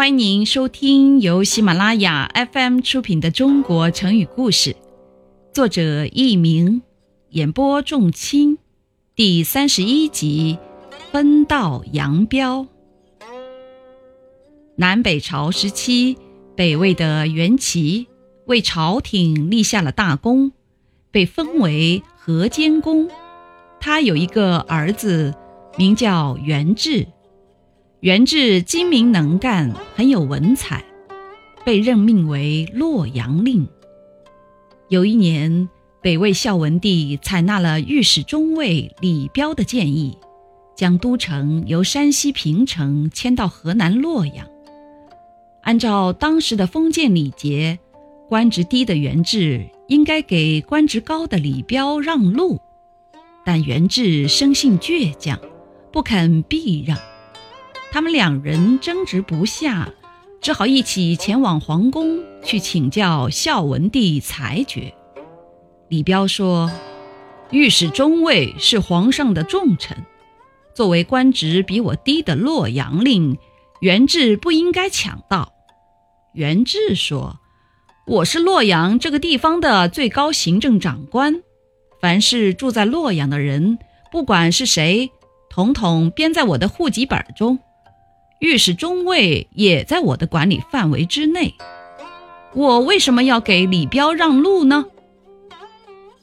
欢迎您收听由喜马拉雅 FM 出品的《中国成语故事》，作者佚名，演播仲卿，第三十一集《分道扬镳》。南北朝时期，北魏的元齐为朝廷立下了大功，被封为河间公。他有一个儿子，名叫元志。元志精明能干，很有文采，被任命为洛阳令。有一年，北魏孝文帝采纳了御史中尉李彪的建议，将都城由山西平城迁到河南洛阳。按照当时的封建礼节，官职低的元志应该给官职高的李彪让路，但元志生性倔强，不肯避让。他们两人争执不下，只好一起前往皇宫去请教孝文帝裁决。李彪说：“御史中尉是皇上的重臣，作为官职比我低的洛阳令，元志不应该抢到。”元志说：“我是洛阳这个地方的最高行政长官，凡是住在洛阳的人，不管是谁，统统编在我的户籍本中。”御史中尉也在我的管理范围之内，我为什么要给李彪让路呢？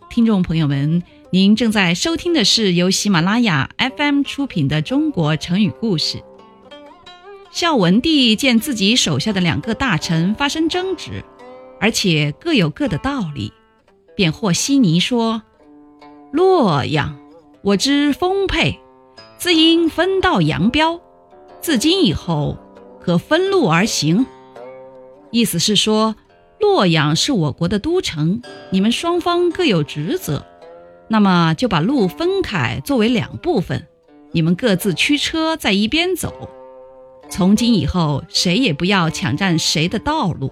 听众朋友们，您正在收听的是由喜马拉雅 FM 出品的《中国成语故事》。孝文帝见自己手下的两个大臣发生争执，而且各有各的道理，便和稀泥说：“洛阳，我之丰沛，自应分道扬镳。”自今以后，可分路而行。意思是说，洛阳是我国的都城，你们双方各有职责，那么就把路分开，作为两部分，你们各自驱车在一边走。从今以后，谁也不要抢占谁的道路。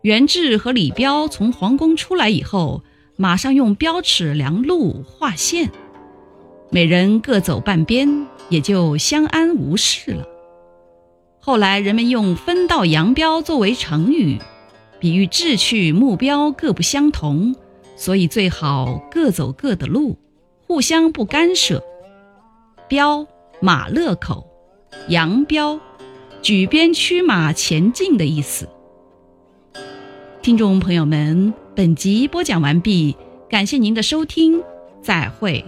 元志和李彪从皇宫出来以后，马上用标尺量路画线。每人各走半边，也就相安无事了。后来人们用“分道扬镳”作为成语，比喻志趣目标各不相同，所以最好各走各的路，互相不干涉。镳，马勒口；扬镳，举鞭驱马前进的意思。听众朋友们，本集播讲完毕，感谢您的收听，再会。